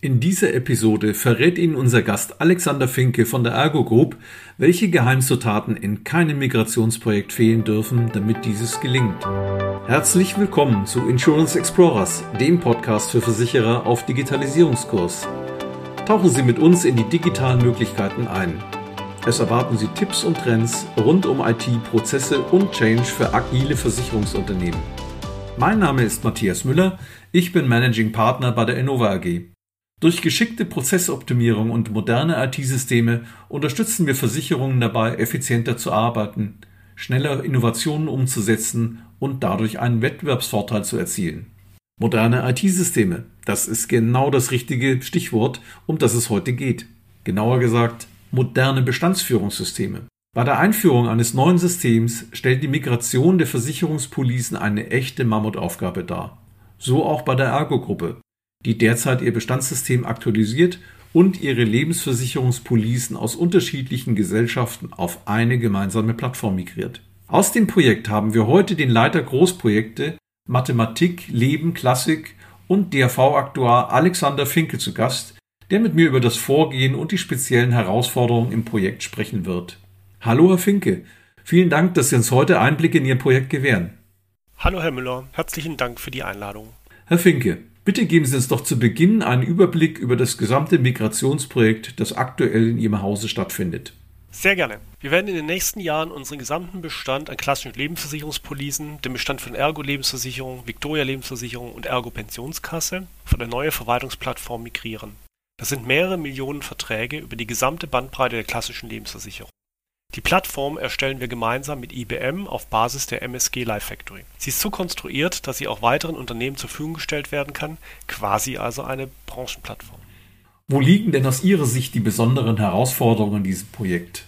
In dieser Episode verrät Ihnen unser Gast Alexander Finke von der Ergo Group, welche Geheimzutaten in keinem Migrationsprojekt fehlen dürfen, damit dieses gelingt. Herzlich willkommen zu Insurance Explorers, dem Podcast für Versicherer auf Digitalisierungskurs. Tauchen Sie mit uns in die digitalen Möglichkeiten ein. Es erwarten Sie Tipps und Trends rund um IT, Prozesse und Change für agile Versicherungsunternehmen. Mein Name ist Matthias Müller, ich bin Managing Partner bei der Innova AG. Durch geschickte Prozessoptimierung und moderne IT-Systeme unterstützen wir Versicherungen dabei, effizienter zu arbeiten, schneller Innovationen umzusetzen und dadurch einen Wettbewerbsvorteil zu erzielen. Moderne IT-Systeme, das ist genau das richtige Stichwort, um das es heute geht. Genauer gesagt, moderne Bestandsführungssysteme. Bei der Einführung eines neuen Systems stellt die Migration der Versicherungspolicen eine echte Mammutaufgabe dar. So auch bei der Ergo-Gruppe die derzeit ihr Bestandssystem aktualisiert und ihre Lebensversicherungspolicen aus unterschiedlichen Gesellschaften auf eine gemeinsame Plattform migriert. Aus dem Projekt haben wir heute den Leiter Großprojekte Mathematik, Leben, Klassik und DRV-Aktuar Alexander Finke zu Gast, der mit mir über das Vorgehen und die speziellen Herausforderungen im Projekt sprechen wird. Hallo, Herr Finke. Vielen Dank, dass Sie uns heute Einblicke in Ihr Projekt gewähren. Hallo, Herr Müller. Herzlichen Dank für die Einladung. Herr Finke, Bitte geben Sie uns doch zu Beginn einen Überblick über das gesamte Migrationsprojekt, das aktuell in Ihrem Hause stattfindet. Sehr gerne. Wir werden in den nächsten Jahren unseren gesamten Bestand an klassischen Lebensversicherungspolicen, den Bestand von Ergo Lebensversicherung, Victoria Lebensversicherung und Ergo Pensionskasse von der neuen Verwaltungsplattform migrieren. Das sind mehrere Millionen Verträge über die gesamte Bandbreite der klassischen Lebensversicherung. Die Plattform erstellen wir gemeinsam mit IBM auf Basis der MSG Life Factory. Sie ist so konstruiert, dass sie auch weiteren Unternehmen zur Verfügung gestellt werden kann, quasi also eine Branchenplattform. Wo liegen denn aus Ihrer Sicht die besonderen Herausforderungen in diesem Projekt?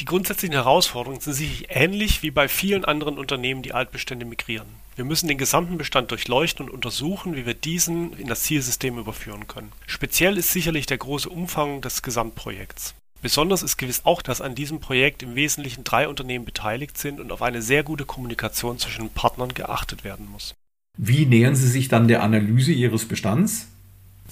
Die grundsätzlichen Herausforderungen sind sicherlich ähnlich wie bei vielen anderen Unternehmen, die Altbestände migrieren. Wir müssen den gesamten Bestand durchleuchten und untersuchen, wie wir diesen in das Zielsystem überführen können. Speziell ist sicherlich der große Umfang des Gesamtprojekts. Besonders ist gewiss auch, dass an diesem Projekt im Wesentlichen drei Unternehmen beteiligt sind und auf eine sehr gute Kommunikation zwischen Partnern geachtet werden muss. Wie nähern Sie sich dann der Analyse Ihres Bestands?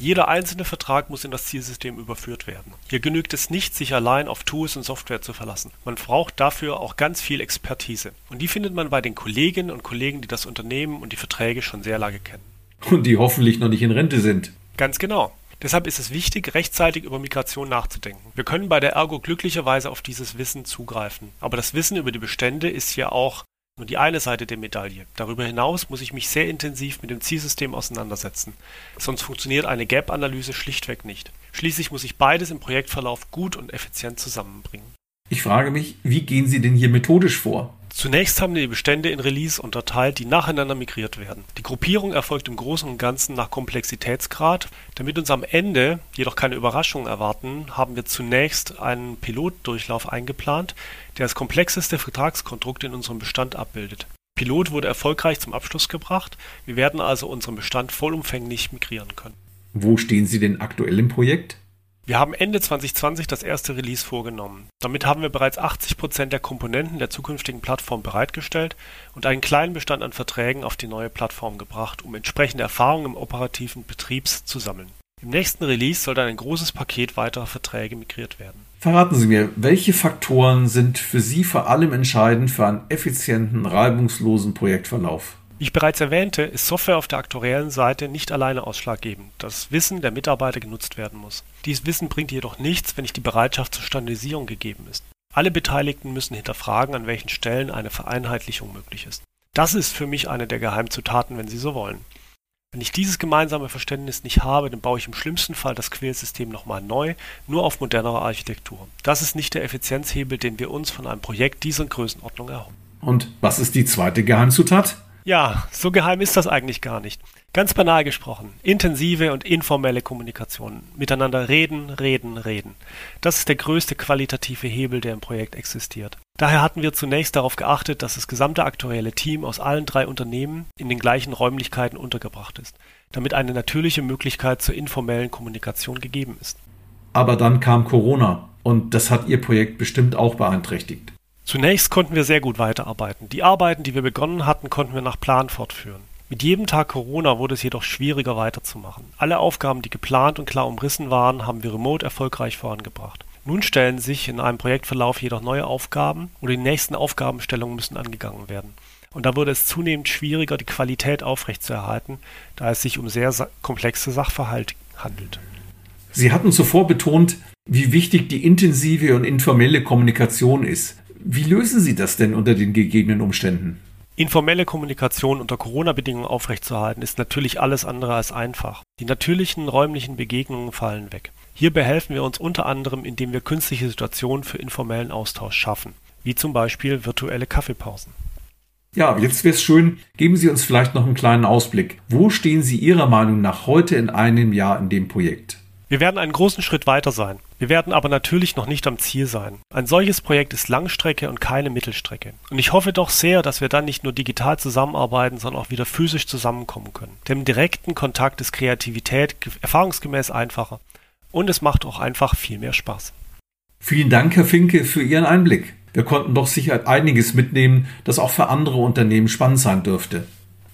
Jeder einzelne Vertrag muss in das Zielsystem überführt werden. Hier genügt es nicht, sich allein auf Tools und Software zu verlassen. Man braucht dafür auch ganz viel Expertise. Und die findet man bei den Kolleginnen und Kollegen, die das Unternehmen und die Verträge schon sehr lange kennen. Und die hoffentlich noch nicht in Rente sind. Ganz genau. Deshalb ist es wichtig, rechtzeitig über Migration nachzudenken. Wir können bei der Ergo glücklicherweise auf dieses Wissen zugreifen. Aber das Wissen über die Bestände ist ja auch nur die eine Seite der Medaille. Darüber hinaus muss ich mich sehr intensiv mit dem Zielsystem auseinandersetzen. Sonst funktioniert eine Gap-Analyse schlichtweg nicht. Schließlich muss ich beides im Projektverlauf gut und effizient zusammenbringen. Ich frage mich, wie gehen Sie denn hier methodisch vor? Zunächst haben wir die Bestände in Release unterteilt, die nacheinander migriert werden. Die Gruppierung erfolgt im Großen und Ganzen nach Komplexitätsgrad. Damit uns am Ende jedoch keine Überraschungen erwarten, haben wir zunächst einen Pilotdurchlauf eingeplant, der das komplexeste Vertragskonstrukt in unserem Bestand abbildet. Pilot wurde erfolgreich zum Abschluss gebracht. Wir werden also unseren Bestand vollumfänglich migrieren können. Wo stehen Sie denn aktuell im Projekt? Wir haben Ende 2020 das erste Release vorgenommen. Damit haben wir bereits 80 Prozent der Komponenten der zukünftigen Plattform bereitgestellt und einen kleinen Bestand an Verträgen auf die neue Plattform gebracht, um entsprechende Erfahrungen im operativen Betriebs zu sammeln. Im nächsten Release soll dann ein großes Paket weiterer Verträge migriert werden. Verraten Sie mir, welche Faktoren sind für Sie vor allem entscheidend für einen effizienten, reibungslosen Projektverlauf? Wie ich bereits erwähnte, ist Software auf der aktuariellen Seite nicht alleine ausschlaggebend. Das Wissen der Mitarbeiter genutzt werden muss. Dieses Wissen bringt jedoch nichts, wenn nicht die Bereitschaft zur Standardisierung gegeben ist. Alle Beteiligten müssen hinterfragen, an welchen Stellen eine Vereinheitlichung möglich ist. Das ist für mich eine der Geheimzutaten, wenn Sie so wollen. Wenn ich dieses gemeinsame Verständnis nicht habe, dann baue ich im schlimmsten Fall das Quellsystem nochmal neu, nur auf modernerer Architektur. Das ist nicht der Effizienzhebel, den wir uns von einem Projekt dieser Größenordnung erhoffen. Und was ist die zweite Geheimzutat? Ja, so geheim ist das eigentlich gar nicht. Ganz banal gesprochen, intensive und informelle Kommunikation. Miteinander reden, reden, reden. Das ist der größte qualitative Hebel, der im Projekt existiert. Daher hatten wir zunächst darauf geachtet, dass das gesamte aktuelle Team aus allen drei Unternehmen in den gleichen Räumlichkeiten untergebracht ist, damit eine natürliche Möglichkeit zur informellen Kommunikation gegeben ist. Aber dann kam Corona und das hat Ihr Projekt bestimmt auch beeinträchtigt. Zunächst konnten wir sehr gut weiterarbeiten. Die Arbeiten, die wir begonnen hatten, konnten wir nach Plan fortführen. Mit jedem Tag Corona wurde es jedoch schwieriger weiterzumachen. Alle Aufgaben, die geplant und klar umrissen waren, haben wir remote erfolgreich vorangebracht. Nun stellen sich in einem Projektverlauf jedoch neue Aufgaben oder die nächsten Aufgabenstellungen müssen angegangen werden. Und da wurde es zunehmend schwieriger, die Qualität aufrechtzuerhalten, da es sich um sehr komplexe Sachverhalte handelt. Sie hatten zuvor betont, wie wichtig die intensive und informelle Kommunikation ist. Wie lösen Sie das denn unter den gegebenen Umständen? Informelle Kommunikation unter Corona-Bedingungen aufrechtzuerhalten ist natürlich alles andere als einfach. Die natürlichen räumlichen Begegnungen fallen weg. Hier behelfen wir uns unter anderem, indem wir künstliche Situationen für informellen Austausch schaffen, wie zum Beispiel virtuelle Kaffeepausen. Ja, jetzt wäre es schön, geben Sie uns vielleicht noch einen kleinen Ausblick. Wo stehen Sie Ihrer Meinung nach heute in einem Jahr in dem Projekt? Wir werden einen großen Schritt weiter sein. Wir werden aber natürlich noch nicht am Ziel sein. Ein solches Projekt ist Langstrecke und keine Mittelstrecke. Und ich hoffe doch sehr, dass wir dann nicht nur digital zusammenarbeiten, sondern auch wieder physisch zusammenkommen können. Denn im direkten Kontakt ist Kreativität erfahrungsgemäß einfacher. Und es macht auch einfach viel mehr Spaß. Vielen Dank, Herr Finke, für Ihren Einblick. Wir konnten doch sicher einiges mitnehmen, das auch für andere Unternehmen spannend sein dürfte.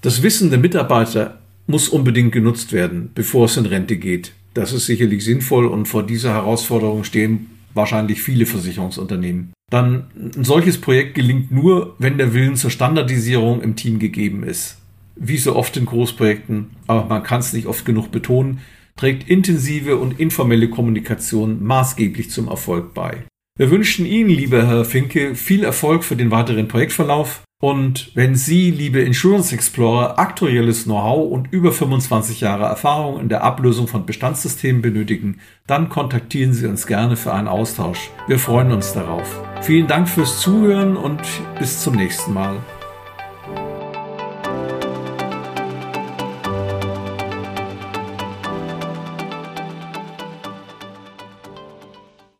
Das Wissen der Mitarbeiter muss unbedingt genutzt werden, bevor es in Rente geht. Das ist sicherlich sinnvoll und vor dieser Herausforderung stehen wahrscheinlich viele Versicherungsunternehmen. Dann ein solches Projekt gelingt nur, wenn der Willen zur Standardisierung im Team gegeben ist. Wie so oft in Großprojekten, aber man kann es nicht oft genug betonen, trägt intensive und informelle Kommunikation maßgeblich zum Erfolg bei. Wir wünschen Ihnen, lieber Herr Finke, viel Erfolg für den weiteren Projektverlauf und wenn Sie, liebe Insurance Explorer, aktuelles Know-how und über 25 Jahre Erfahrung in der Ablösung von Bestandssystemen benötigen, dann kontaktieren Sie uns gerne für einen Austausch. Wir freuen uns darauf. Vielen Dank fürs Zuhören und bis zum nächsten Mal.